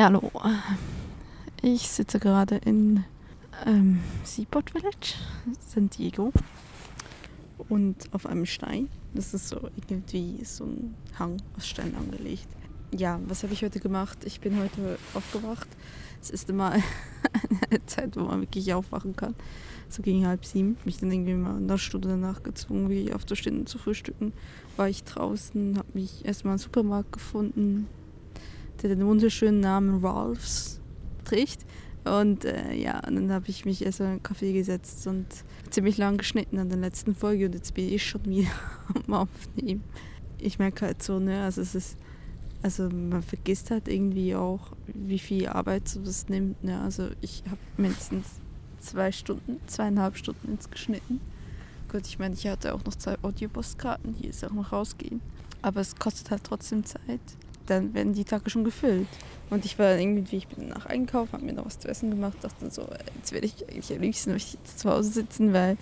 Ja, hallo. Ich sitze gerade in ähm, Seaport Village, San Diego. Und auf einem Stein. Das ist so irgendwie so ein Hang aus Stein angelegt. Ja, was habe ich heute gemacht? Ich bin heute aufgewacht. Es ist immer eine Zeit, wo man wirklich aufwachen kann. So gegen halb sieben. Mich dann irgendwie mal eine Stunde danach gezwungen, wirklich aufzustehen und zu frühstücken. War ich draußen, habe mich erstmal einen Supermarkt gefunden, der den wunderschönen Namen Ralphs trägt. Und äh, ja, und dann habe ich mich erstmal in einen Kaffee gesetzt und ziemlich lang geschnitten an der letzten Folge und jetzt bin ich schon wieder am Aufnehmen. Ich merke halt so, ne, also es ist, also man vergisst halt irgendwie auch, wie viel Arbeit sowas nimmt, ne. Also ich habe mindestens zwei Stunden, zweieinhalb Stunden ins geschnitten. Gut, ich meine, ich hatte auch noch zwei Audiobus-Karten, die jetzt auch noch rausgehen. Aber es kostet halt trotzdem Zeit dann werden die Tage schon gefüllt. Und ich war irgendwie, ich bin nach Einkaufen, habe mir noch was zu essen gemacht, dachte so, jetzt werde ich eigentlich am liebsten ich jetzt zu Hause sitzen, weil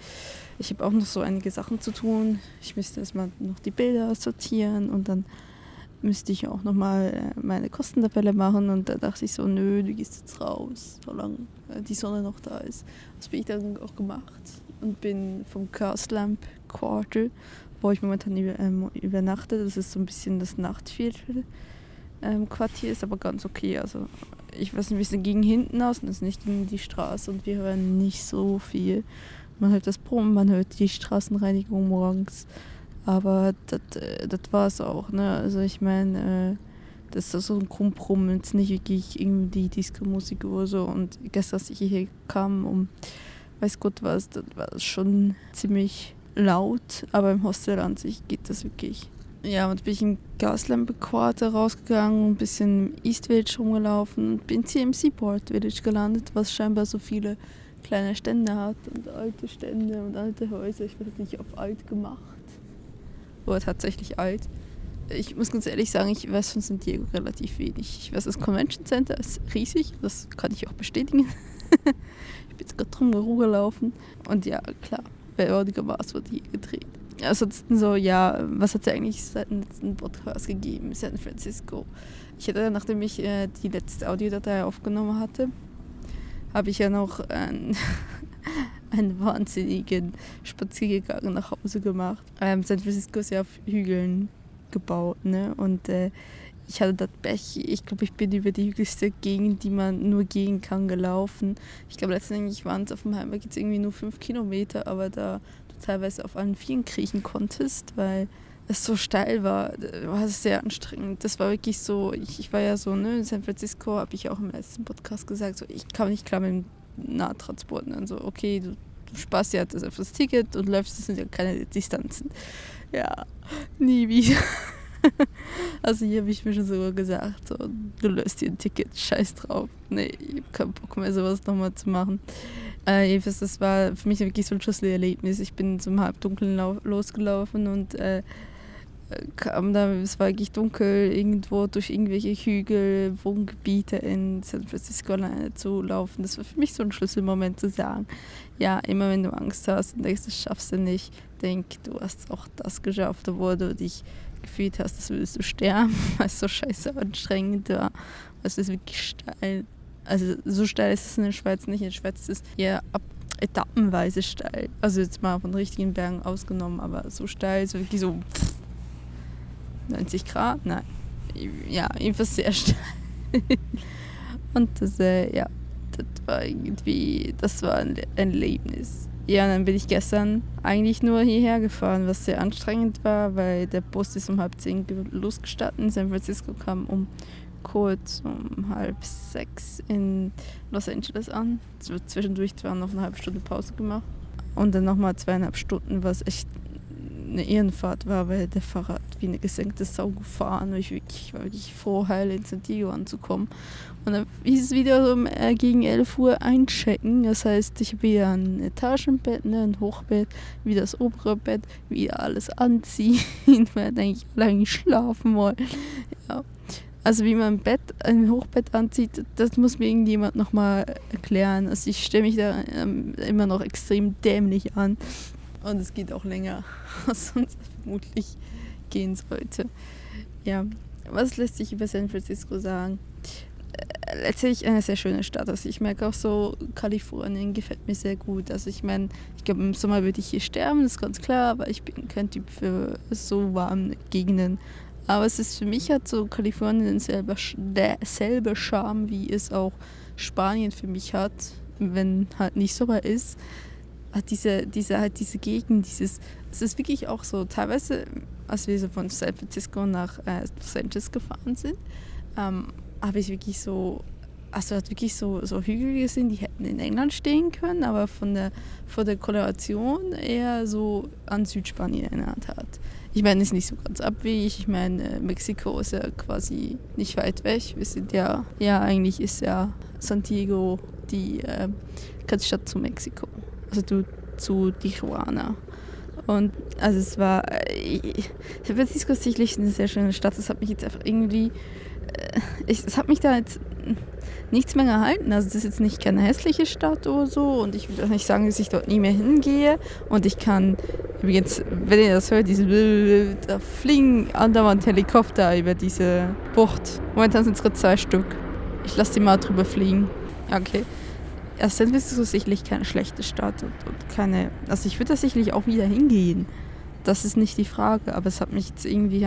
ich habe auch noch so einige Sachen zu tun. Ich müsste erstmal noch die Bilder sortieren und dann müsste ich auch nochmal äh, meine Kostentabelle machen und da dachte ich so, nö, du gehst jetzt raus, solange äh, die Sonne noch da ist. Das bin ich dann auch gemacht und bin vom Castlamp Quarter, wo ich momentan ähm, übernachte, das ist so ein bisschen das Nachtviertel ähm, Quartier ist aber ganz okay. Also ich weiß nicht, wir sind gegen hinten aus und das ist nicht gegen die Straße und wir hören nicht so viel. Man hört das Brummen, man hört die Straßenreinigung morgens. Aber das äh, war es auch. Ne? Also ich meine, äh, das ist so ein Krummbrummen, jetzt nicht wirklich irgendwie Disco-Musik oder so. Und gestern, als ich hier kam, um weiß Gott was, das war schon ziemlich laut. Aber im Hostel an sich geht das wirklich ja, und bin ich im Gaslamp Quarter rausgegangen, ein bisschen im East Village rumgelaufen und bin hier im Seaport Village gelandet, was scheinbar so viele kleine Stände hat und alte Stände und alte Häuser. Ich weiß nicht, ob alt gemacht oder tatsächlich alt. Ich muss ganz ehrlich sagen, ich weiß von San Diego relativ wenig. Ich weiß, das Convention Center ist riesig, das kann ich auch bestätigen. ich bin jetzt gerade drum gelaufen und ja, klar, bei Ordiger war es, wurde hier gedreht ansonsten so, ja, was hat es eigentlich seit dem letzten Podcast gegeben? San Francisco. Ich hatte, nachdem ich äh, die letzte Audiodatei aufgenommen hatte, habe ich ja noch einen, einen wahnsinnigen Spaziergang nach Hause gemacht. Ähm, San Francisco ist ja auf Hügeln gebaut, ne? Und äh, ich hatte das Pech, ich glaube, ich bin über die hügeligste Gegend, die man nur gehen kann, gelaufen. Ich glaube, letztendlich waren es auf dem Heimweg jetzt irgendwie nur fünf Kilometer, aber da teilweise auf allen Vieren kriechen konntest, weil es so steil war, war es sehr anstrengend. Das war wirklich so, ich, ich war ja so, ne, in San Francisco habe ich auch im letzten Podcast gesagt, so ich kann nicht klar mit dem Nahtransport. Und dann so, okay, du, du sparst ja das auf das Ticket und läufst, das sind ja keine Distanzen. Ja, nie wieder. also hier habe ich mir schon sogar gesagt, so, du löst dir ein Ticket, scheiß drauf. Nee, ich habe keinen Bock mehr, sowas nochmal zu machen. Äh, jedenfalls, das war für mich wirklich so ein Schlüsselerlebnis. Ich bin zum Halbdunkeln losgelaufen und äh, kam da, es war wirklich dunkel, irgendwo durch irgendwelche Hügel, Wohngebiete in San Francisco alleine zu laufen. Das war für mich so ein Schlüsselmoment zu sagen, ja, immer wenn du Angst hast und denkst, das schaffst du nicht, denk, du hast auch das geschafft, obwohl du dich gefühlt hast, als würdest du sterben, weil es so scheiße anstrengend war. Es ist wirklich steil also so steil ist es in der Schweiz nicht. In der Schweiz ist es eher ab etappenweise steil. Also jetzt mal von richtigen Bergen ausgenommen, aber so steil, so wirklich so 90 Grad, nein. Ja, jedenfalls sehr steil. Und das, äh, ja, das war irgendwie, das war ein Erlebnis. Ja, dann bin ich gestern eigentlich nur hierher gefahren, was sehr anstrengend war, weil der Bus ist um halb zehn losgestartet in San Francisco, kam um kurz um halb sechs in Los Angeles an. Zwischendurch zwar noch eine halbe Stunde Pause gemacht. Und dann nochmal zweieinhalb Stunden, was echt eine Ehrenfahrt war, weil der Fahrrad wie eine gesenkte Sau gefahren. Ich, wirklich, war wirklich froh, heil in San Diego anzukommen. Und dann hieß es wieder so äh, gegen 11 Uhr einchecken. Das heißt, ich habe wieder ein Etagenbett, ne, ein Hochbett, wie das obere Bett, wieder alles anziehen, weil ich eigentlich schlafen wollte. Ja. Also wie man ein Bett, ein Hochbett anzieht, das muss mir irgendjemand nochmal erklären. Also ich stelle mich da ähm, immer noch extrem dämlich an. Und es geht auch länger, als sonst vermutlich gehen sollte. Ja, was lässt sich über San Francisco sagen? letztlich eine sehr schöne Stadt. Also ich merke auch so, Kalifornien gefällt mir sehr gut. Also ich meine, ich glaube, im Sommer würde ich hier sterben, das ist ganz klar, aber ich bin kein Typ für so warme Gegenden. Aber es ist für mich hat so Kalifornien selber derselbe Charme, wie es auch Spanien für mich hat, wenn halt nicht Sommer ist. Hat diese, diese, halt diese Gegend, dieses, es ist wirklich auch so, teilweise, als wir so von San Francisco nach äh, Los Angeles gefahren sind, ähm, habe ich wirklich so, also hat wirklich so, so Hügel gesehen, die hätten in England stehen können, aber von der, von der Koloration eher so an Südspanien erinnert hat. Ich meine, es ist nicht so ganz abwegig. Ich meine, äh, Mexiko ist ja quasi nicht weit weg. Wir sind ja, ja, eigentlich ist ja Santiago die äh, Stadt zu Mexiko. Also du, zu Tijuana. Und also es war, äh, San Francisco ist sicherlich eine sehr schöne Stadt. Es hat mich jetzt einfach irgendwie äh, ich, es hat mich da jetzt nichts mehr gehalten. Also das ist jetzt nicht keine hässliche Stadt oder so und ich will auch nicht sagen, dass ich dort nie mehr hingehe und ich kann übrigens, wenn ihr das hört, diese da fliegen andauernd Helikopter über diese Bucht. Momentan sind es gerade zwei Stück. Ich lasse die mal drüber fliegen. Okay. Vincent ist sicherlich keine schlechte Stadt und, und keine. Also ich würde da sicherlich auch wieder hingehen das ist nicht die Frage, aber es hat mich jetzt irgendwie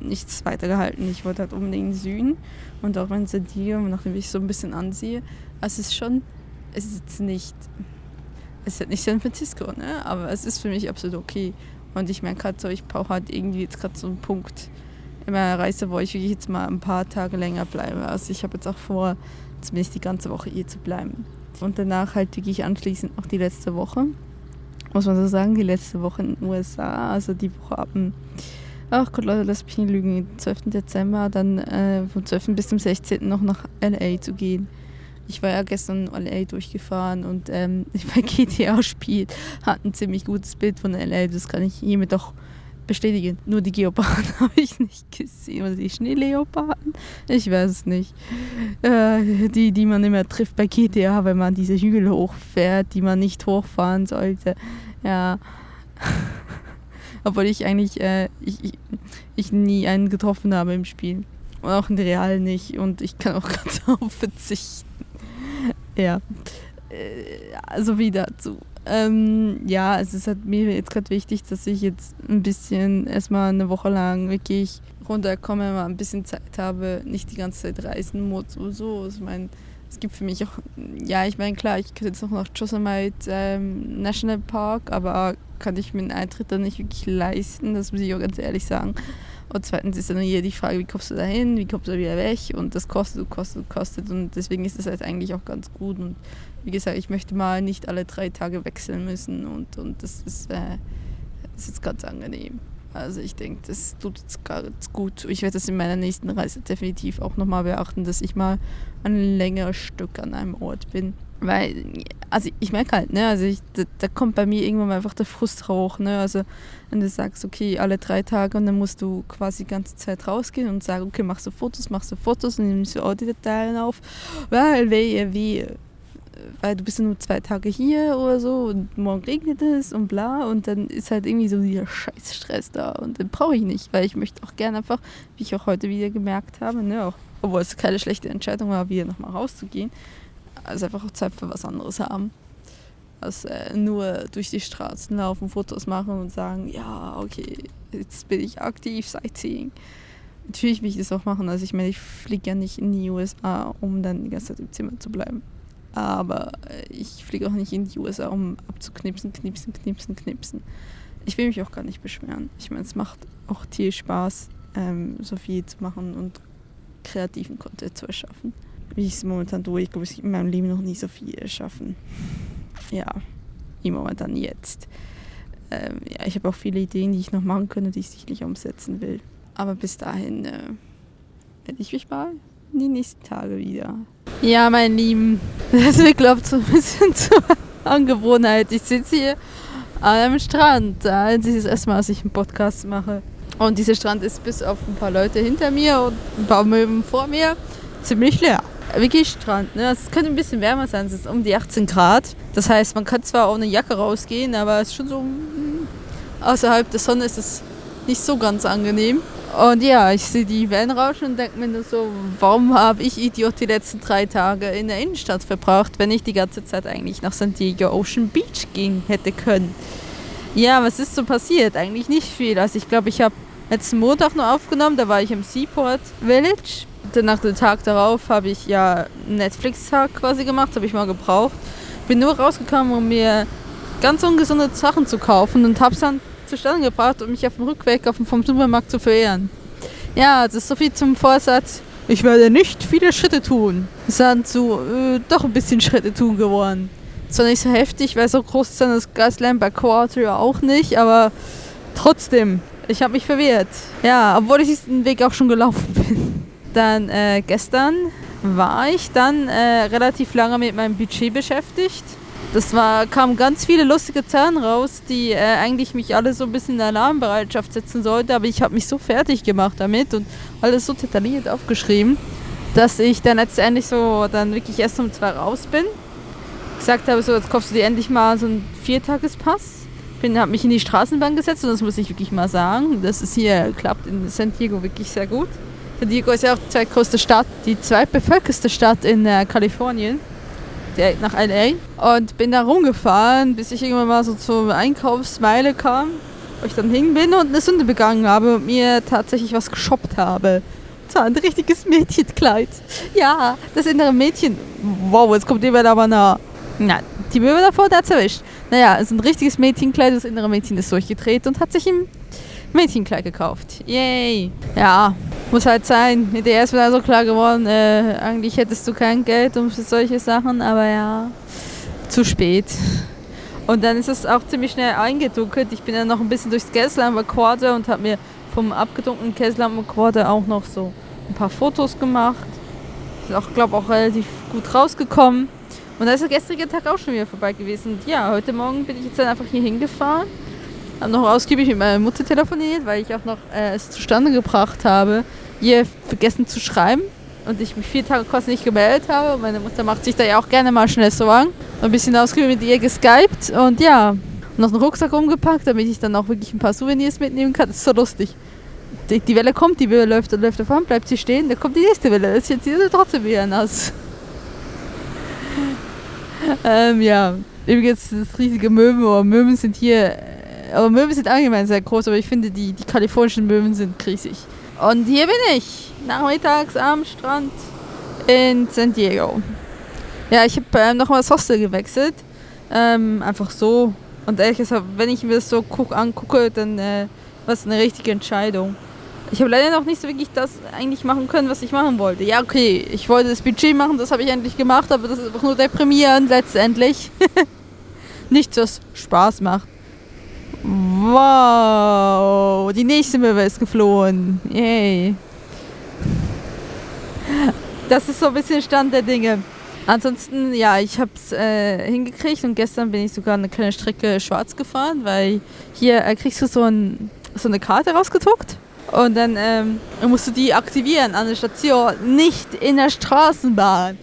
nichts weitergehalten. Ich wollte halt unbedingt in den Süden und auch wenn es dir, nachdem ich so ein bisschen ansehe, es ist schon, es ist jetzt nicht, es ist halt nicht San Francisco, ne? aber es ist für mich absolut okay. Und ich merke gerade so, ich brauche halt irgendwie jetzt gerade so einen Punkt in meiner Reise, wo ich wirklich jetzt mal ein paar Tage länger bleibe. Also ich habe jetzt auch vor, zumindest die ganze Woche hier zu bleiben. Und danach halt wirklich anschließend auch die letzte Woche muss man so sagen, die letzte Woche in den USA, also die Woche ab dem, ach Gott Leute, lass mich nicht lügen, 12. Dezember, dann äh, vom 12. bis zum 16. noch nach LA zu gehen. Ich war ja gestern in LA durchgefahren und ähm, bei GTA spielt, hat ein ziemlich gutes Bild von LA, das kann ich hiermit doch bestätigen. Nur die Geoparden habe ich nicht gesehen. Oder die Schneeleoparden? Ich weiß es nicht. Äh, die, die man immer trifft bei GTA, wenn man diese Hügel hochfährt, die man nicht hochfahren sollte. Ja. Obwohl ich eigentlich äh, ich, ich, ich, nie einen getroffen habe im Spiel. Und auch in Real nicht. Und ich kann auch ganz darauf verzichten. Ja. Äh, also wie dazu. Ähm, ja, also es ist mir jetzt gerade wichtig, dass ich jetzt ein bisschen erstmal eine Woche lang wirklich runterkomme, mal ein bisschen Zeit habe, nicht die ganze Zeit reisen muss oder so. Ich meine, es gibt für mich auch, ja, ich meine, klar, ich könnte jetzt noch nach Yosemite ähm, National Park, aber kann ich mir einen Eintritt dann nicht wirklich leisten, das muss ich auch ganz ehrlich sagen. Und zweitens ist dann hier die Frage, wie kommst du da hin, wie kommst du wieder weg? Und das kostet, kostet, kostet. Und deswegen ist das halt eigentlich auch ganz gut. Und wie gesagt, ich möchte mal nicht alle drei Tage wechseln müssen und, und das, ist, äh, das ist ganz angenehm. Also ich denke, das tut jetzt ganz gut. Ich werde das in meiner nächsten Reise definitiv auch nochmal beachten, dass ich mal ein längeres Stück an einem Ort bin. Weil, also ich merke halt, ne, also ich, da, da, kommt bei mir irgendwann mal einfach der Frust hoch, ne, also wenn du sagst, okay, alle drei Tage und dann musst du quasi die ganze Zeit rausgehen und sagen, okay, machst du Fotos, machst du Fotos und nimmst du Audiodateien auf, weil wehe, wie weil du bist ja nur zwei Tage hier oder so und morgen regnet es und bla und dann ist halt irgendwie so dieser Scheißstress da und den brauche ich nicht, weil ich möchte auch gerne einfach, wie ich auch heute wieder gemerkt habe, ne, auch, obwohl es keine schlechte Entscheidung war, wieder nochmal rauszugehen, also einfach auch Zeit für was anderes haben. Als äh, nur durch die Straßen laufen, Fotos machen und sagen, ja, okay, jetzt bin ich aktiv, Sightseeing. Natürlich will ich das auch machen. Also ich meine, ich fliege ja nicht in die USA, um dann die ganze Zeit im Zimmer zu bleiben. Aber äh, ich fliege auch nicht in die USA, um abzuknipsen, knipsen, knipsen, knipsen. Ich will mich auch gar nicht beschweren. Ich meine, es macht auch viel Spaß, ähm, so viel zu machen und kreativen Content zu erschaffen. Wie ich es momentan tue, ich glaube, ich in meinem Leben noch nie so viel erschaffen. Ja, im momentan jetzt. Ähm, ja, ich habe auch viele Ideen, die ich noch machen könnte, die ich sicherlich umsetzen will. Aber bis dahin äh, werde ich mich mal die nächsten Tage wieder. Ja, mein Lieben, das wird, glaube ich, so ein bisschen zur Angewohnheit. Ich sitze hier an einem Strand. Das ist das erste Mal, dass ich einen Podcast mache. Und dieser Strand ist bis auf ein paar Leute hinter mir und ein paar Möwen vor mir ziemlich leer. Wirklich Strand. Ne? Es könnte ein bisschen wärmer sein, es ist um die 18 Grad. Das heißt, man kann zwar ohne Jacke rausgehen, aber es ist schon so hm, außerhalb der Sonne ist es nicht so ganz angenehm. Und ja, ich sehe die Wellen rauschen und denke mir nur so, warum habe ich Idiot die letzten drei Tage in der Innenstadt verbracht, wenn ich die ganze Zeit eigentlich nach San Diego Ocean Beach gehen hätte können. Ja, was ist so passiert? Eigentlich nicht viel. Also ich glaube, ich habe letzten Montag noch aufgenommen, da war ich im Seaport Village. Danach den Tag darauf habe ich ja einen Netflix-Tag quasi gemacht, habe ich mal gebraucht. Bin nur rausgekommen, um mir ganz ungesunde Sachen zu kaufen und habe es dann zustande gebracht, um mich auf dem Rückweg auf dem, vom Supermarkt zu verehren. Ja, das ist so viel zum Vorsatz. Ich werde nicht viele Schritte tun. Es sind so äh, doch ein bisschen Schritte tun geworden. Zwar nicht so heftig, weil so groß ist dann das Gaslamp bei Quarter auch nicht, aber trotzdem, ich habe mich verwehrt. Ja, obwohl ich diesen Weg auch schon gelaufen bin. Dann äh, gestern war ich dann äh, relativ lange mit meinem Budget beschäftigt. Das war, kamen ganz viele lustige Zahlen raus, die äh, eigentlich mich alle so ein bisschen in Alarmbereitschaft setzen sollten, aber ich habe mich so fertig gemacht damit und alles so detailliert aufgeschrieben, dass ich dann letztendlich so dann wirklich erst um zwei raus bin. Gesagt habe, so jetzt kaufst du dir endlich mal so einen Viertagespass. Bin, habe mich in die Straßenbahn gesetzt und das muss ich wirklich mal sagen. Das ist hier, klappt in San Diego wirklich sehr gut. San Diego ist ja auch die zweitgrößte Stadt, die zweitbevölkerste Stadt in äh, Kalifornien direkt nach LA und bin da rumgefahren, bis ich irgendwann mal so zur Einkaufsmeile kam, wo ich dann hin bin und eine Sünde begangen habe und mir tatsächlich was geshoppt habe. Und zwar ein richtiges Mädchenkleid. Ja, das innere Mädchen. Wow, jetzt kommt jemand aber nah. Na, die Möwe davor, der hat's erwischt. Naja, es ist ein richtiges Mädchenkleid, das innere Mädchen ist durchgedreht und hat sich im Mädchenkleid gekauft. Yay. Ja, muss halt sein. Mit der ist mir also klar geworden, äh, eigentlich hättest du kein Geld um solche Sachen, aber ja, zu spät. Und dann ist es auch ziemlich schnell eingedunkelt. Ich bin dann noch ein bisschen durchs Kesselheimer und habe mir vom abgedunkelten Kesselheimer auch noch so ein paar Fotos gemacht. Ist auch, glaube auch relativ gut rausgekommen. Und da ist der gestrige Tag auch schon wieder vorbei gewesen. Und ja, heute Morgen bin ich jetzt dann einfach hier hingefahren habe noch ausgiebig mit meiner Mutter telefoniert, weil ich auch noch äh, es zustande gebracht habe, ihr vergessen zu schreiben und ich mich vier Tage quasi nicht gemeldet habe. Meine Mutter macht sich da ja auch gerne mal schnell Sorgen. Ein bisschen ausgiebig mit ihr geskypt und ja, noch einen Rucksack umgepackt, damit ich dann auch wirklich ein paar Souvenirs mitnehmen kann. Das ist so lustig. Die, die Welle kommt, die Welle läuft und läuft davon, bleibt sie stehen, dann kommt die nächste Welle. Das ist jetzt hier trotzdem wieder nass. ähm, ja, übrigens das riesige Möwen, aber Möwen sind hier aber Möwen sind allgemein sehr groß, aber ich finde, die, die kalifornischen Möwen sind riesig. Und hier bin ich, nachmittags am Strand in San Diego. Ja, ich habe ähm, nochmal das Hostel gewechselt. Ähm, einfach so. Und ehrlich gesagt, wenn ich mir das so guck, angucke, dann äh, war es eine richtige Entscheidung. Ich habe leider noch nicht so wirklich das eigentlich machen können, was ich machen wollte. Ja, okay, ich wollte das Budget machen, das habe ich endlich gemacht, aber das ist einfach nur deprimierend letztendlich. Nichts, was Spaß macht. Wow, die nächste Möwe ist geflohen. Yay. Das ist so ein bisschen Stand der Dinge. Ansonsten, ja, ich habe es äh, hingekriegt und gestern bin ich sogar eine kleine Strecke schwarz gefahren, weil hier äh, kriegst du so, ein, so eine Karte rausgedruckt und dann ähm, musst du die aktivieren an der Station, nicht in der Straßenbahn.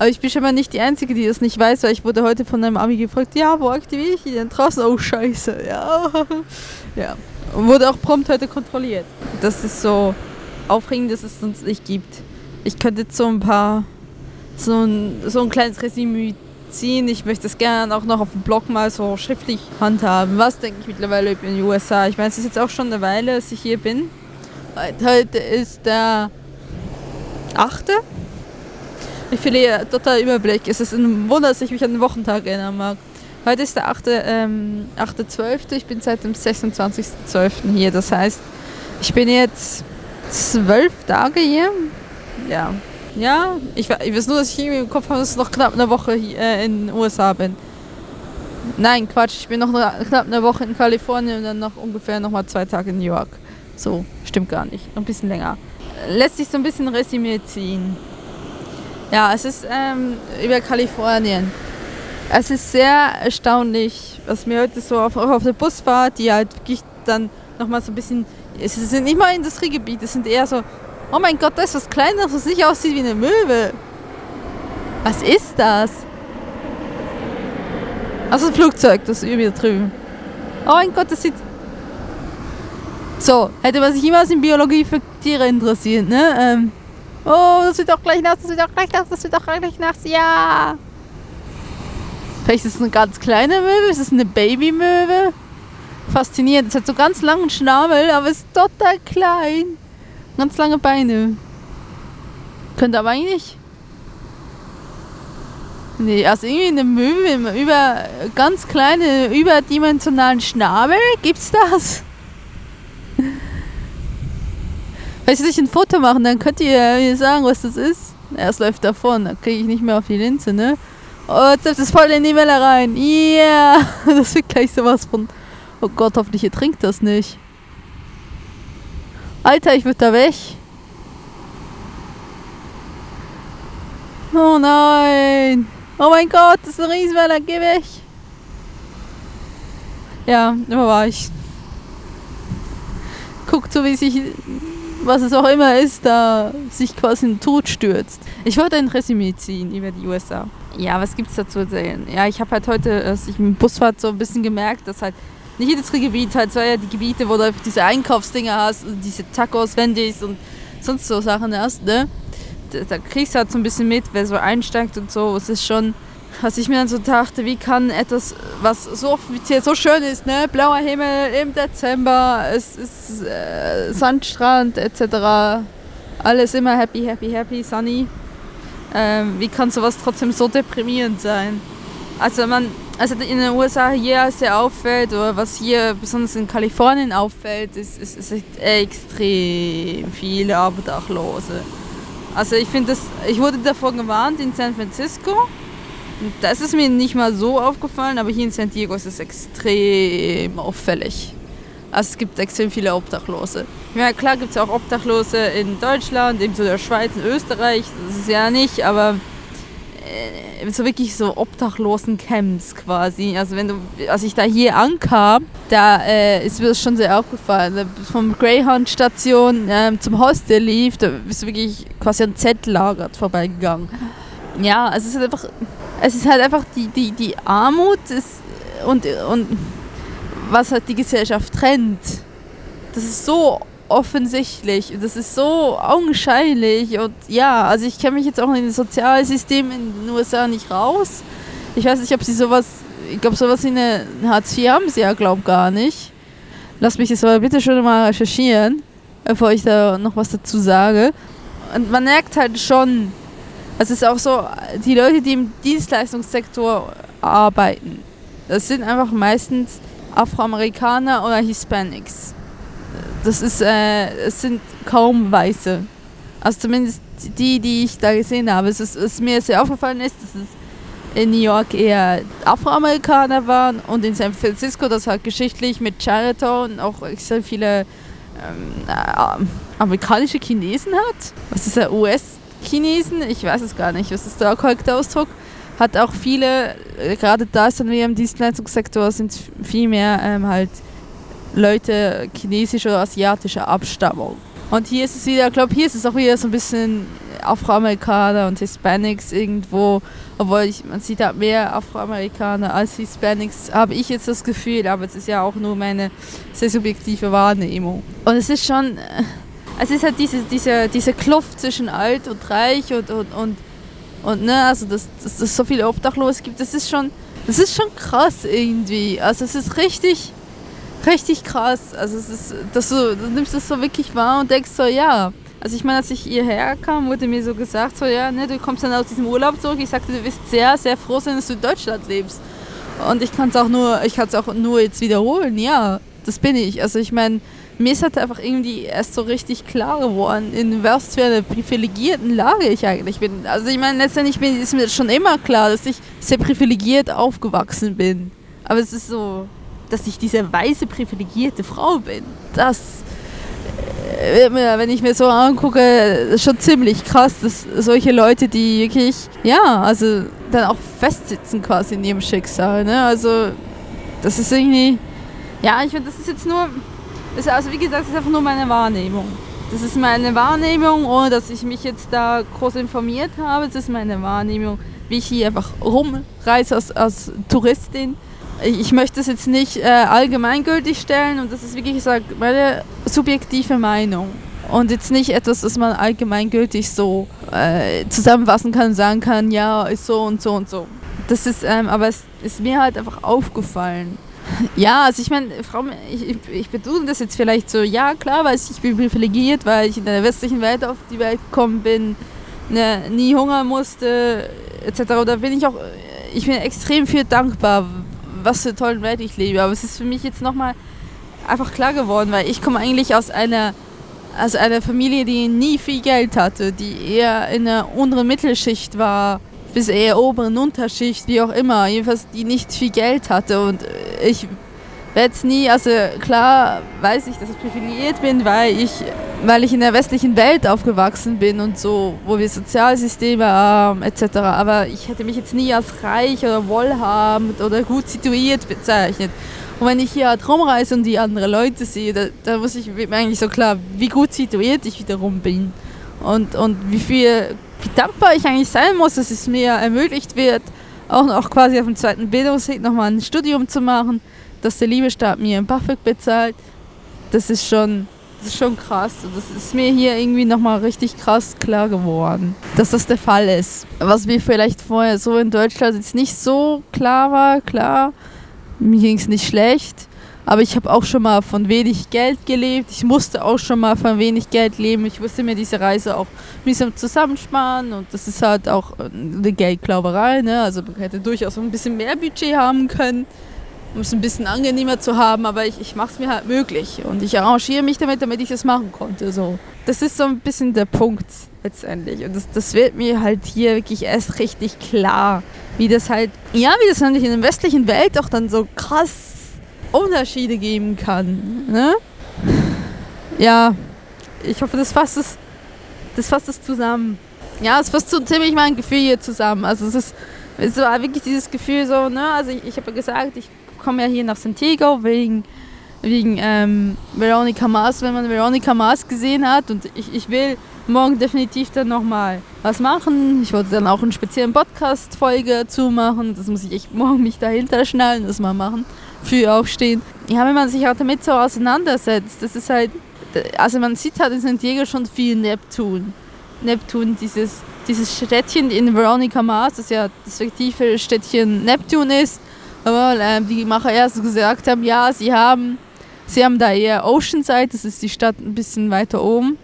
Aber ich bin schon mal nicht die Einzige, die das nicht weiß, weil ich wurde heute von einem Ami gefragt, ja, wo aktiviere ich die denn draußen? Oh, scheiße, ja. ja. Und wurde auch prompt heute kontrolliert. Das ist so aufregend, dass es sonst nicht gibt. Ich könnte jetzt so ein paar, so ein, so ein kleines Resümee ziehen. Ich möchte es gerne auch noch auf dem Blog mal so schriftlich handhaben. Was denke ich mittlerweile über den USA? Ich meine, es ist jetzt auch schon eine Weile, dass ich hier bin. Heute ist der 8. Ich verliere total Überblick. Es ist ein Wunder, dass ich mich an den Wochentag erinnern mag. Heute ist der 8.12. Ähm, 8. Ich bin seit dem 26.12. hier. Das heißt, ich bin jetzt zwölf Tage hier. Ja. Ja, ich, ich weiß nur, dass ich irgendwie im Kopf habe, dass ich noch knapp eine Woche hier, äh, in den USA bin. Nein, Quatsch, ich bin noch eine, knapp eine Woche in Kalifornien und dann noch ungefähr noch mal zwei Tage in New York. So, stimmt gar nicht. Ein bisschen länger. Lässt sich so ein bisschen Resümee ziehen. Ja, es ist ähm, über Kalifornien. Es ist sehr erstaunlich, was mir heute so auf, auf der Busfahrt, die halt wirklich dann nochmal so ein bisschen, es sind nicht mal Industriegebiete, es sind eher so, oh mein Gott, da ist was Kleines, was nicht aussieht wie eine Möwe. Was ist das? Also ein Flugzeug, das ist mir drüben. Oh mein Gott, das sieht... So, hätte man sich jemals in Biologie für Tiere interessiert, ne? Ähm, oh, das wird doch gleich nass, das wird doch gleich nass, das wird doch gleich nass, ja! Vielleicht ist es eine ganz kleine Möwe, ist es eine Babymöwe? Faszinierend, es hat so ganz langen Schnabel, aber ist total klein. Ganz lange Beine. Könnte aber eigentlich. Nee, also irgendwie eine Möwe über ganz kleine, überdimensionalen Schnabel. Gibt's das? Soll ich ein Foto machen, dann könnt ihr mir sagen, was das ist. Erst läuft davon, dann kriege ich nicht mehr auf die Linse, ne? Oh, jetzt läuft es voll in die Welle rein. Yeah! Das wird gleich sowas von. Oh Gott, hoffentlich ihr trinkt das nicht. Alter, ich würde da weg. Oh nein. Oh mein Gott, das ist ein Riesenwelle, geh weg. Ja, wo war ich? Guckt so, wie sich, was es auch immer ist, da sich quasi in den Tod stürzt. Ich wollte ein Resümee ziehen über die USA. Ja, was gibt's da zu erzählen? Ja, ich habe halt heute, als ich mit Busfahrt so ein bisschen gemerkt, dass halt nicht jedes Gebiet halt so ja die Gebiete, wo du einfach diese Einkaufsdinger hast, und diese Tacos, Wendys und sonst so Sachen hast, ne? Da kriegst du halt so ein bisschen mit, wer so einsteigt und so. Es ist schon, was ich mir dann so dachte, wie kann etwas, was so offiziell so schön ist, ne? Blauer Himmel im Dezember, es ist äh, Sandstrand etc. Alles immer happy, happy, happy, sunny. Ähm, wie kann sowas trotzdem so deprimierend sein? Also man, also in den USA hier sehr auffällt, oder was hier besonders in Kalifornien auffällt, ist, ist, ist extrem viele Obdachlose. Also ich finde ich wurde davor gewarnt in San Francisco. Das ist mir nicht mal so aufgefallen, aber hier in San Diego ist es extrem auffällig. Also es gibt extrem viele Obdachlose. Ja, klar gibt es auch Obdachlose in Deutschland, in so der Schweiz, in Österreich, das ist ja nicht, aber äh, so wirklich so obdachlosen Camps quasi. Also wenn du, als ich da hier ankam, da äh, ist mir das schon sehr aufgefallen. Vom Greyhound-Station äh, zum Hostel lief, da bist du wirklich quasi an Z-Lager vorbeigegangen. Ja, also es ist einfach, es ist halt einfach die, die, die Armut und, und was halt die Gesellschaft trennt. Das ist so offensichtlich. Das ist so augenscheinlich. Und ja, also ich kenne mich jetzt auch in den Sozialsystemen in den USA nicht raus. Ich weiß nicht, ob sie sowas, ich glaube, sowas wie eine Hartz IV haben sie ja, glaube gar nicht. Lass mich das aber bitte schon mal recherchieren, bevor ich da noch was dazu sage. Und man merkt halt schon, es ist auch so, die Leute, die im Dienstleistungssektor arbeiten, das sind einfach meistens Afroamerikaner oder Hispanics das ist, äh, es sind kaum Weiße. Also zumindest die, die ich da gesehen habe. Es ist, was mir sehr aufgefallen ist, dass es in New York eher Afroamerikaner waren und in San Francisco, das halt geschichtlich mit Chinatown auch sehr viele ähm, äh, amerikanische Chinesen hat. Was ist der US-Chinesen? Ich weiß es gar nicht. Was ist der korrekte Ausdruck? Hat auch viele, äh, gerade da ist dann wir im Dienstleistungssektor, sind viel mehr ähm, halt Leute chinesischer oder asiatischer Abstammung. Und hier ist es wieder, ich glaube, hier ist es auch wieder so ein bisschen Afroamerikaner und Hispanics irgendwo, obwohl ich, man sieht da mehr Afroamerikaner als Hispanics, habe ich jetzt das Gefühl, aber es ist ja auch nur meine sehr subjektive Wahrnehmung. Und es ist schon, äh, es ist halt diese, diese, diese Kluft zwischen alt und reich und, und, und, und ne, also dass, dass es so viele Obdachlose gibt, das ist schon, das ist schon krass irgendwie. Also es ist richtig richtig krass. Also es ist, dass du, du nimmst das so wirklich wahr und denkst so, ja. Also ich meine, als ich hierher kam, wurde mir so gesagt, so ja, ne, du kommst dann aus diesem Urlaub zurück. Ich sagte, du bist sehr, sehr froh sein, dass du in Deutschland lebst. Und ich kann es auch nur, ich kann es auch nur jetzt wiederholen, ja, das bin ich. Also ich meine, mir ist halt einfach irgendwie erst so richtig klar geworden, in was für einer privilegierten Lage ich eigentlich bin. Also ich meine, letztendlich bin, ist mir schon immer klar, dass ich sehr privilegiert aufgewachsen bin. Aber es ist so, dass ich diese weiße privilegierte Frau bin. Das mir, wenn ich mir so angucke, schon ziemlich krass, dass solche Leute, die wirklich, ja, also dann auch festsitzen quasi in ihrem Schicksal. Ne? Also das ist irgendwie, ja, ich finde, das ist jetzt nur, ist, also wie gesagt, das ist einfach nur meine Wahrnehmung. Das ist meine Wahrnehmung, ohne dass ich mich jetzt da groß informiert habe. Das ist meine Wahrnehmung, wie ich hier einfach rumreise als, als Touristin ich möchte es jetzt nicht äh, allgemeingültig stellen und das ist wirklich gesagt meine subjektive Meinung und jetzt nicht etwas, das man allgemeingültig so äh, zusammenfassen kann und sagen kann, ja, ist so und so und so. Das ist, ähm, aber es ist mir halt einfach aufgefallen. Ja, also ich meine, ich, ich betone das jetzt vielleicht so, ja klar, weil ich bin privilegiert, weil ich in der westlichen Welt auf die Welt gekommen bin, ne, nie hungern musste, etc. Da bin ich auch, ich bin extrem viel dankbar, was für eine tolle Welt ich lebe. Aber es ist für mich jetzt nochmal einfach klar geworden, weil ich komme eigentlich aus einer, aus einer Familie, die nie viel Geld hatte, die eher in der unteren Mittelschicht war, bis eher oberen Unterschicht, wie auch immer. Jedenfalls, die nicht viel Geld hatte. Und ich werde es nie, also klar weiß ich, dass ich privilegiert bin, weil ich, weil ich in der westlichen Welt aufgewachsen bin und so, wo wir Sozialsysteme haben etc. Aber ich hätte mich jetzt nie als reich oder wohlhabend oder gut situiert bezeichnet. Und wenn ich hier halt rumreise und die anderen Leute sehe, da, da muss ich mir eigentlich so klar, wie gut situiert ich wiederum bin. Und, und wie viel, wie dankbar ich eigentlich sein muss, dass es mir ermöglicht wird, auch noch quasi auf dem zweiten Bildungsweg nochmal ein Studium zu machen dass der liebe Staat mir ein BAföG bezahlt, das ist schon, das ist schon krass. Das ist mir hier irgendwie nochmal richtig krass klar geworden, dass das der Fall ist. Was mir vielleicht vorher so in Deutschland jetzt nicht so klar war, klar, mir ging es nicht schlecht. Aber ich habe auch schon mal von wenig Geld gelebt. Ich musste auch schon mal von wenig Geld leben. Ich musste mir diese Reise auch mühsam zusammensparen. Und das ist halt auch eine Geldklauberei. Ne? Also man hätte durchaus ein bisschen mehr Budget haben können um es ein bisschen angenehmer zu haben, aber ich, ich mache es mir halt möglich und ich arrangiere mich damit, damit ich das machen konnte. So. Das ist so ein bisschen der Punkt letztendlich und das, das wird mir halt hier wirklich erst richtig klar, wie das halt, ja, wie das eigentlich in der westlichen Welt auch dann so krass Unterschiede geben kann. Ne? Ja, ich hoffe, das fasst es, das fasst es zusammen. Ja, es fasst so ziemlich mein Gefühl hier zusammen. Also es ist, es war wirklich dieses Gefühl so, ne, also ich, ich habe ja gesagt, ich komme ja hier nach Santiago wegen, wegen ähm, Veronica Mars, wenn man Veronica Mars gesehen hat. Und ich, ich will morgen definitiv dann nochmal was machen. Ich wollte dann auch einen speziellen Podcast-Folge zumachen. Das muss ich echt morgen mich dahinter schnallen, das mal machen. Für aufstehen. Ja, wenn man sich auch damit so auseinandersetzt, das ist halt, also man sieht halt in Santiago schon viel Neptun. Neptun, dieses, dieses Städtchen in Veronica Mars, das ja das fiktive Städtchen Neptun ist, aber äh, die Macher erst gesagt haben, ja, sie haben, sie haben da eher Oceanside, das ist die Stadt ein bisschen weiter oben,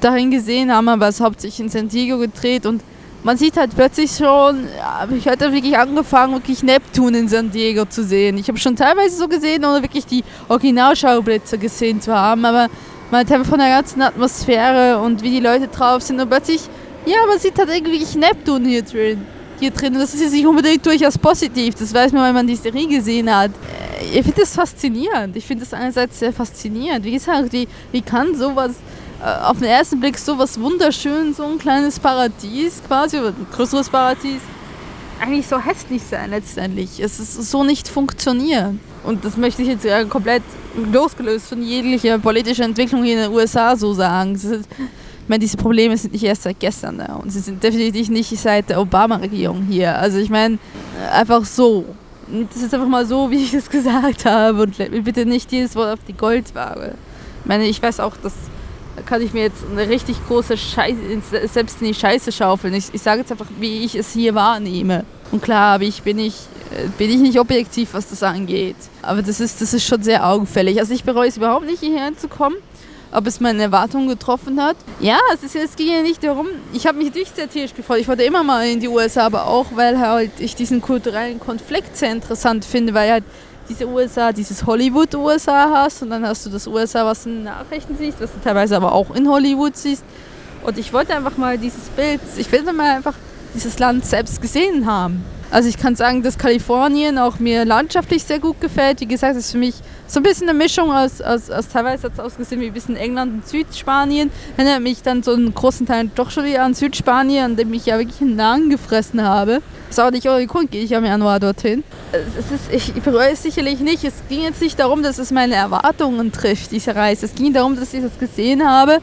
dahin gesehen, haben aber es hauptsächlich in San Diego gedreht und man sieht halt plötzlich schon, ich hatte wirklich angefangen, wirklich Neptun in San Diego zu sehen. Ich habe schon teilweise so gesehen, ohne wirklich die Originalschauplätze gesehen zu haben, aber man hat einfach von der ganzen Atmosphäre und wie die Leute drauf sind und plötzlich, ja, man sieht halt irgendwie Neptun hier drin hier drin. Und das ist jetzt nicht unbedingt durchaus positiv. Das weiß man, wenn man die Serie gesehen hat. Ich finde das faszinierend. Ich finde das einerseits sehr faszinierend. Wie gesagt, wie, wie kann sowas äh, auf den ersten Blick sowas wunderschön, so ein kleines Paradies quasi, oder ein größeres Paradies, eigentlich so hässlich sein letztendlich. Es ist so nicht funktionieren. Und das möchte ich jetzt ja komplett losgelöst von jeglicher politischer Entwicklung hier in den USA so sagen. Ist, ich meine, diese Probleme sind nicht erst seit gestern da und sie sind definitiv nicht seit der Obama-Regierung hier. Also ich meine, einfach so. Das ist einfach mal so, wie ich es gesagt habe und bitte nicht jedes Wort auf die Goldwaage. Ich meine, ich weiß auch, dass da kann ich mir jetzt eine richtig große Scheiße, selbst in die Scheiße schaufeln. Ich, ich sage jetzt einfach, wie ich es hier wahrnehme. Und klar, ich bin ich, äh, bin ich nicht objektiv, was das angeht. Aber das ist, das ist schon sehr augenfällig. Also ich bereue es überhaupt nicht, hierher zu kommen ob es meine Erwartungen getroffen hat. Ja, es, ist, es ging ja nicht darum, ich habe mich natürlich sehr tierisch gefreut. Ich wollte immer mal in die USA, aber auch, weil halt ich diesen kulturellen Konflikt sehr interessant finde, weil halt diese USA, dieses Hollywood-USA hast und dann hast du das USA, was du in Nachrichten siehst, was du teilweise aber auch in Hollywood siehst. Und ich wollte einfach mal dieses Bild, ich will mal einfach dieses Land selbst gesehen haben. Also ich kann sagen, dass Kalifornien auch mir landschaftlich sehr gut gefällt. Wie gesagt, ist für mich so ein bisschen eine Mischung aus, aus, aus teilweise hat es ausgesehen wie ein bisschen England und Südspanien. Erinnert mich dann so einen großen Teil doch schon wieder an Südspanien, an dem ich ja wirklich einen Nahen gefressen habe. Ist auch nicht ohne Grund, gehe ich am Januar dorthin. Es ist, ich bereue es sicherlich nicht. Es ging jetzt nicht darum, dass es meine Erwartungen trifft, diese Reise. Es ging darum, dass ich das gesehen habe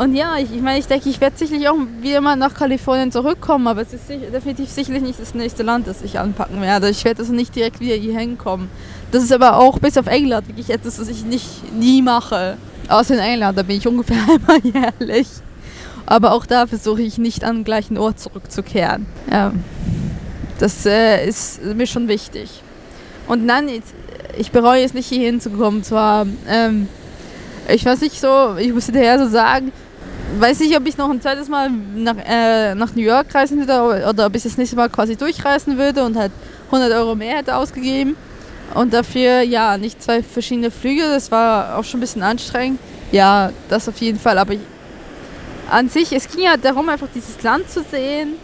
Und ja, ich, ich meine, ich denke, ich werde sicherlich auch wieder mal nach Kalifornien zurückkommen, aber es ist sicher, definitiv sicherlich nicht das nächste Land, das ich anpacken werde. Ich werde also nicht direkt wieder hier hinkommen. Das ist aber auch bis auf England wirklich etwas, was ich nicht nie mache. Außer in England, da bin ich ungefähr einmal jährlich. Aber auch da versuche ich nicht an den gleichen Ort zurückzukehren. Ja. Das äh, ist mir schon wichtig. Und nein, ich bereue es nicht, hier hinzukommen. Zwar, ähm, ich weiß nicht so, ich muss hinterher so sagen, weiß nicht, ob ich noch ein zweites Mal nach, äh, nach New York reisen würde oder, ob ich das nächste Mal quasi durchreisen würde und halt 100 Euro mehr hätte ausgegeben. Und dafür, ja, nicht zwei verschiedene Flüge, das war auch schon ein bisschen anstrengend. Ja, das auf jeden Fall, aber ich, an sich, es ging ja darum, einfach dieses Land zu sehen,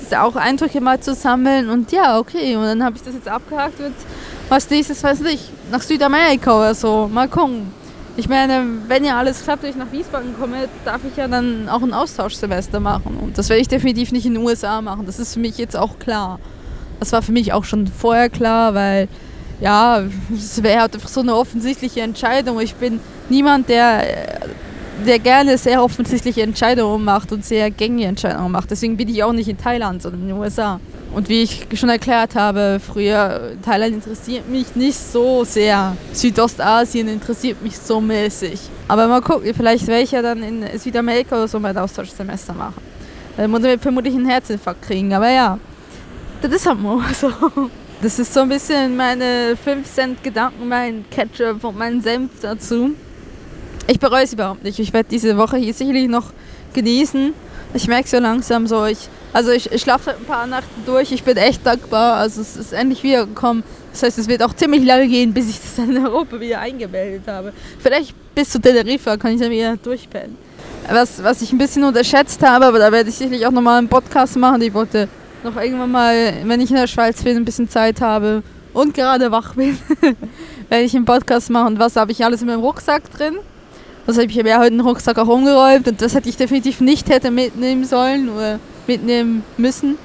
diese auch Eindrücke mal zu sammeln und ja, okay, und dann habe ich das jetzt abgehakt und was nächstes, weiß nicht, nach Südamerika oder so, mal gucken. Ich meine, wenn ja alles klappt, wenn ich nach Wiesbaden komme, darf ich ja dann auch ein Austauschsemester machen. Und das werde ich definitiv nicht in den USA machen. Das ist für mich jetzt auch klar. Das war für mich auch schon vorher klar, weil ja, es wäre halt einfach so eine offensichtliche Entscheidung. Ich bin niemand, der, der gerne sehr offensichtliche Entscheidungen macht und sehr gängige Entscheidungen macht. Deswegen bin ich auch nicht in Thailand, sondern in den USA. Und wie ich schon erklärt habe, früher, Thailand interessiert mich nicht so sehr. Südostasien interessiert mich so mäßig. Aber mal gucken, vielleicht werde ich ja dann in Südamerika oder so mein Austauschsemester machen. Dann muss ich vermutlich einen Herzinfarkt kriegen, aber ja, das ist halt mal so. Das ist so ein bisschen meine 5 Cent Gedanken, mein Ketchup und mein Senf dazu. Ich bereue es überhaupt nicht. Ich werde diese Woche hier sicherlich noch genießen. Ich merke so langsam so, ich also ich, ich schlafe ein paar Nachten durch. Ich bin echt dankbar. Also es ist endlich wiedergekommen. Das heißt, es wird auch ziemlich lange gehen, bis ich das in Europa wieder eingemeldet habe. Vielleicht bis zu Teneriffa kann ich dann wieder durchpennen. Was, was ich ein bisschen unterschätzt habe, aber da werde ich sicherlich auch nochmal einen Podcast machen. Ich wollte noch irgendwann mal, wenn ich in der Schweiz bin, ein bisschen Zeit habe und gerade wach bin, werde ich einen Podcast machen. Was habe ich alles in meinem Rucksack drin? Habe ich mir ja heute den Rucksack auch umgeräumt und das hätte ich definitiv nicht hätte mitnehmen sollen oder mitnehmen müssen.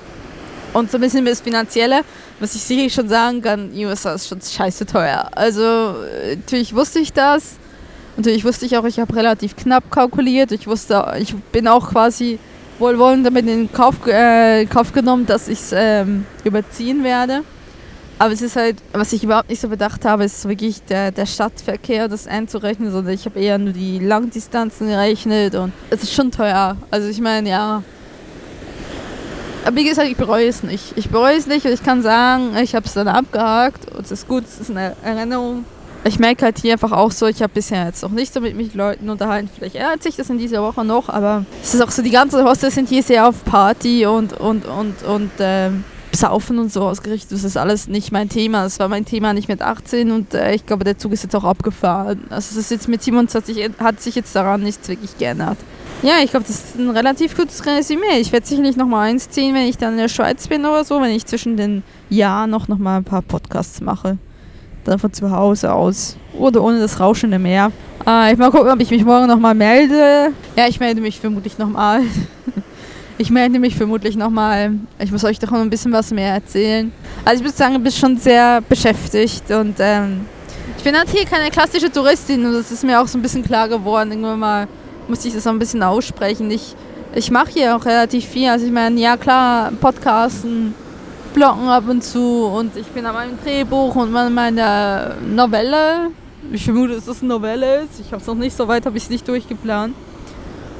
Und so ein bisschen das Finanzielle, was ich sicherlich schon sagen kann, USA ist schon scheiße teuer. Also natürlich wusste ich das. Natürlich wusste ich auch, ich habe relativ knapp kalkuliert. Ich wusste, ich bin auch quasi wohlwollend damit in Kauf, äh, Kauf genommen, dass ich es ähm, überziehen werde. Aber es ist halt, was ich überhaupt nicht so bedacht habe, ist wirklich der, der Stadtverkehr, das einzurechnen, sondern ich habe eher nur die Langdistanzen gerechnet und es ist schon teuer. Also ich meine, ja. Aber wie gesagt, ich bereue es nicht. Ich bereue es nicht und ich kann sagen, ich habe es dann abgehakt und es ist gut, es ist eine Erinnerung. Ich merke halt hier einfach auch so, ich habe bisher jetzt noch nicht so mit mich Leuten unterhalten. Vielleicht ändert sich das in dieser Woche noch, aber es ist auch so, die ganzen Hostels sind hier sehr auf Party und, und, und, und, ähm, Saufen und so ausgerichtet. Das ist alles nicht mein Thema. Das war mein Thema nicht mit 18 und äh, ich glaube, der Zug ist jetzt auch abgefahren. Also es ist jetzt mit 27, hat sich jetzt daran nichts wirklich geändert. Ja, ich glaube, das ist ein relativ gutes Resümee. Ich werde sicherlich noch mal eins ziehen, wenn ich dann in der Schweiz bin oder so, wenn ich zwischen den Jahren noch, noch mal ein paar Podcasts mache. Dann von zu Hause aus. Oder ohne das rauschende Meer. Ah, ich mal gucken, ob ich mich morgen noch mal melde. Ja, ich melde mich vermutlich noch mal. Ich melde mich vermutlich nochmal. Ich muss euch doch noch ein bisschen was mehr erzählen. Also ich muss sagen, ich bin schon sehr beschäftigt und ähm, ich bin halt hier keine klassische Touristin und das ist mir auch so ein bisschen klar geworden. Irgendwann mal musste ich das auch ein bisschen aussprechen. Ich, ich mache hier auch relativ viel. Also ich meine, ja klar, Podcasten, Bloggen ab und zu und ich bin an meinem Drehbuch und an meiner Novelle. Ich vermute, dass es eine Novelle ist. Ich habe es noch nicht so weit, habe ich es nicht durchgeplant.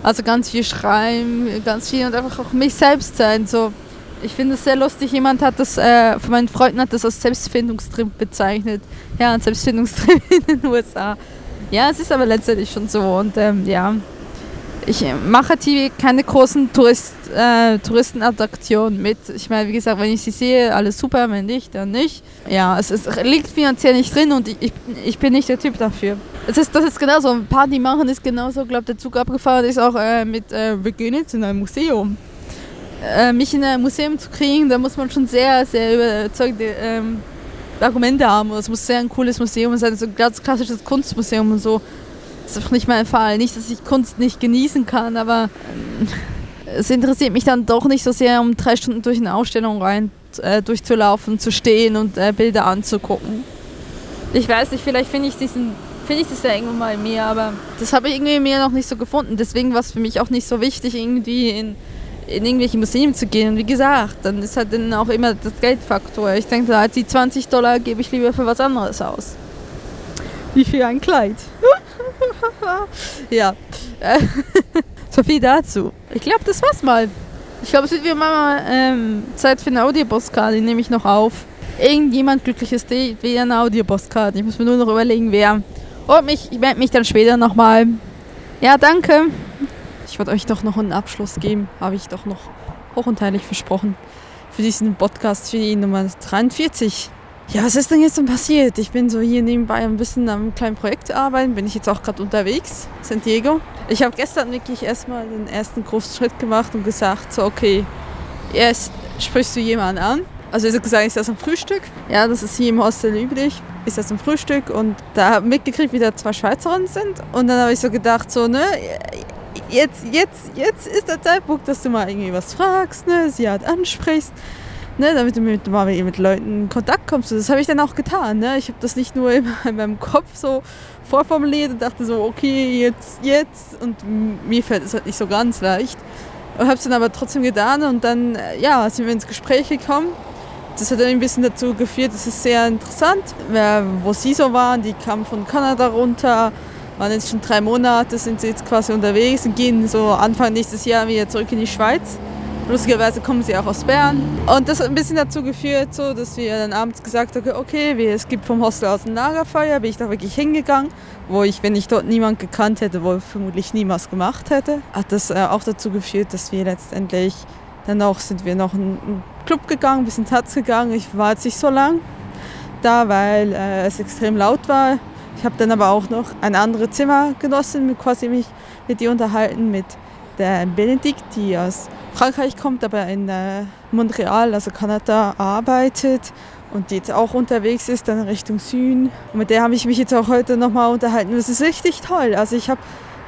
Also ganz viel schreiben, ganz viel und einfach auch mich selbst sein. So, ich finde es sehr lustig. Jemand hat das, äh, von meinen Freunden hat das als Selbstfindungstrip bezeichnet. Ja, ein Selbstfindungstrip in den USA. Ja, es ist aber letztendlich schon so. Und ähm, ja, ich mache hier keine großen Tourist, äh, Touristenattraktionen mit. Ich meine, wie gesagt, wenn ich sie sehe, alles super, wenn nicht, dann nicht. Ja, es, es liegt finanziell nicht drin und ich, ich bin nicht der Typ dafür. Es ist, das ist genauso, Party machen ist genauso, ich glaube, der Zug abgefahren ist auch äh, mit, äh, wir in ein Museum. Äh, mich in ein Museum zu kriegen, da muss man schon sehr, sehr überzeugte ähm, Argumente haben. Es muss sehr ein cooles Museum sein, so ein ganz klassisches Kunstmuseum und so. Das ist einfach nicht mein Fall. Nicht, dass ich Kunst nicht genießen kann, aber ähm, es interessiert mich dann doch nicht so sehr, um drei Stunden durch eine Ausstellung rein äh, durchzulaufen, zu stehen und äh, Bilder anzugucken. Ich weiß nicht, vielleicht finde ich diesen finde ich das ja irgendwann mal mehr, aber das habe ich irgendwie mehr noch nicht so gefunden. Deswegen war es für mich auch nicht so wichtig, irgendwie in, in irgendwelche Museen zu gehen. Und wie gesagt, dann ist halt dann auch immer das Geldfaktor. Ich denke, die 20 Dollar gebe ich lieber für was anderes aus. Wie für ein Kleid. ja. so viel dazu. Ich glaube, das war's mal. Ich glaube, es wird wieder mal ähm, Zeit für eine Audiopostcard. Die nehme ich noch auf. Irgendjemand glückliches Date, wieder eine Audiopostcard. Ich muss mir nur noch überlegen, wer. Und mich, ich melde mich dann später nochmal. Ja, danke. Ich wollte euch doch noch einen Abschluss geben. Habe ich doch noch hoch und heilig versprochen. Für diesen Podcast, für die Nummer 43. Ja, was ist denn jetzt so passiert? Ich bin so hier nebenbei ein bisschen am kleinen Projekt arbeiten. Bin ich jetzt auch gerade unterwegs, San Diego. Ich habe gestern wirklich erstmal den ersten großen Schritt gemacht und gesagt, so okay, erst sprichst du jemanden an. Also ist gesagt, ich saß am Frühstück. Ja, das ist hier im Hostel üblich. Ich saß am Frühstück und da habe ich mitgekriegt, wie da zwei Schweizerinnen sind. Und dann habe ich so gedacht, so, ne, jetzt, jetzt, jetzt ist der Zeitpunkt, dass du mal irgendwie was fragst, ne, sie halt ansprichst. Ne, damit du mit, mal mit Leuten in Kontakt kommst. Das habe ich dann auch getan. Ne? Ich habe das nicht nur in meinem Kopf so vorformuliert und dachte so, okay, jetzt, jetzt. Und mir fällt es halt nicht so ganz leicht. Und habe es dann aber trotzdem getan und dann, äh, ja, sind wir ins Gespräch gekommen das hat ein bisschen dazu geführt, das ist sehr interessant, wo sie so waren. Die kamen von Kanada runter, waren jetzt schon drei Monate, sind sie jetzt quasi unterwegs und gehen so Anfang nächstes Jahr wieder zurück in die Schweiz. Lustigerweise kommen sie auch aus Bern. Und das hat ein bisschen dazu geführt, so, dass wir dann abends gesagt haben, okay, es gibt vom Hostel aus ein Lagerfeuer, bin ich da wirklich hingegangen, wo ich, wenn ich dort niemand gekannt hätte, wohl vermutlich niemals gemacht hätte. Hat das äh, auch dazu geführt, dass wir letztendlich dann auch sind wir noch in einen Club gegangen, ein bisschen Tanz gegangen. Ich war jetzt nicht so lang da, weil äh, es extrem laut war. Ich habe dann aber auch noch ein anderes Zimmer genossen, quasi mich mit ihr unterhalten, mit der Benedikt, die aus Frankreich kommt, aber in äh, Montreal, also Kanada, arbeitet und die jetzt auch unterwegs ist, dann Richtung Süden. Und mit der habe ich mich jetzt auch heute nochmal unterhalten. Das ist richtig toll. Also ich habe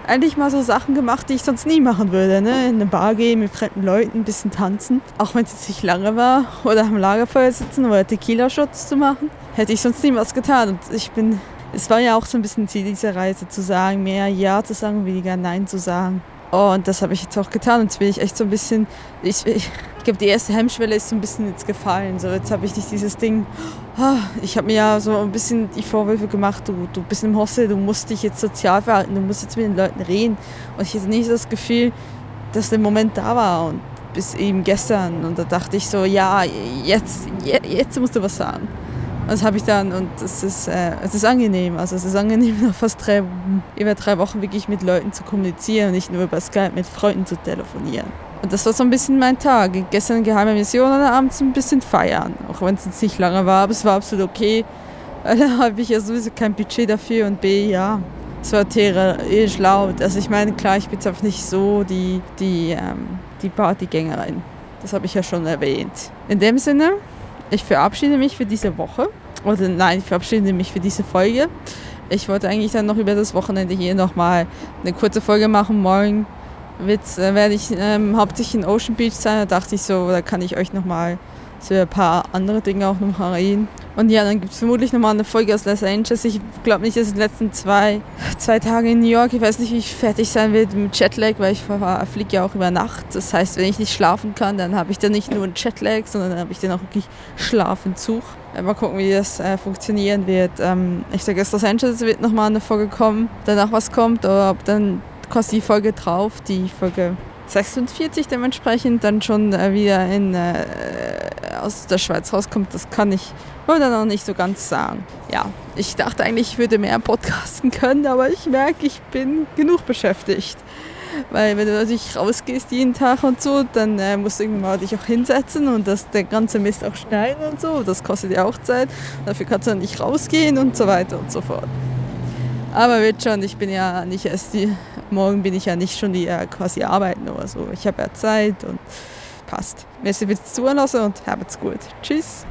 eigentlich mal so Sachen gemacht, die ich sonst nie machen würde. Ne? In eine Bar gehen, mit fremden Leuten, ein bisschen tanzen. Auch wenn es jetzt nicht lange war. Oder am Lagerfeuer sitzen oder Tequila-Shots zu machen. Hätte ich sonst nie was getan. Und ich bin, es war ja auch so ein bisschen Ziel dieser Reise, zu sagen, mehr Ja zu sagen, weniger Nein zu sagen. Oh, und das habe ich jetzt auch getan. Und jetzt bin ich echt so ein bisschen. Ich, ich, ich glaube, die erste Hemmschwelle ist so ein bisschen jetzt gefallen. So, jetzt habe ich nicht dieses Ding. Oh, ich habe mir ja so ein bisschen die Vorwürfe gemacht, du, du bist im Hostel, du musst dich jetzt sozial verhalten, du musst jetzt mit den Leuten reden. Und ich hatte nicht das Gefühl, dass der Moment da war. Und bis eben gestern. Und da dachte ich so, ja, jetzt, jetzt musst du was sagen. Das habe ich dann und es ist, äh, es ist angenehm. Also es ist angenehm, nach fast drei, über drei Wochen wirklich mit Leuten zu kommunizieren und nicht nur über Skype mit Freunden zu telefonieren. Und das war so ein bisschen mein Tag. Gestern geheime Mission und abends ein bisschen feiern. Auch wenn es jetzt nicht lange war, aber es war absolut okay. Weil da habe ich ja sowieso kein Budget dafür und B, ja, es war tierisch laut. Also ich meine, klar, ich bin jetzt einfach nicht so die, die, ähm, die Partygängerin. Das habe ich ja schon erwähnt. In dem Sinne, ich verabschiede mich für diese Woche. Oder nein, ich verabschiede mich für diese Folge. Ich wollte eigentlich dann noch über das Wochenende hier nochmal eine kurze Folge machen. Morgen wird, äh, werde ich ähm, hauptsächlich in Ocean Beach sein. Da dachte ich so, da kann ich euch nochmal so ein paar andere Dinge auch noch reden. Und ja, dann gibt es vermutlich nochmal eine Folge aus Los Angeles. Ich glaube nicht, dass in den letzten zwei, zwei Tage in New York, ich weiß nicht, wie ich fertig sein werde mit Jetlag, weil ich fliege ja auch über Nacht. Das heißt, wenn ich nicht schlafen kann, dann habe ich dann nicht nur einen Jetlag, sondern dann habe ich dann auch wirklich Schlafentzug. Mal gucken, wie das äh, funktionieren wird. Ähm, ich sage, aus Los Angeles wird nochmal eine Folge kommen, danach was kommt, oder ob dann kostet die Folge drauf, die Folge 46 dementsprechend dann schon äh, wieder in, äh, aus der Schweiz rauskommt, das kann ich oder noch nicht so ganz sagen. Ja, ich dachte eigentlich, ich würde mehr podcasten können, aber ich merke, ich bin genug beschäftigt. Weil wenn du natürlich rausgehst jeden Tag und so, dann äh, musst du irgendwann mal dich auch hinsetzen und das, der ganze Mist auch schneiden und so. Das kostet ja auch Zeit. Dafür kannst du dann nicht rausgehen und so weiter und so fort. Aber wird schon, ich bin ja nicht erst die, morgen bin ich ja nicht schon die äh, quasi arbeiten oder so. Ich habe ja Zeit und passt. Merci fürs Zuhören und habt's gut. Tschüss.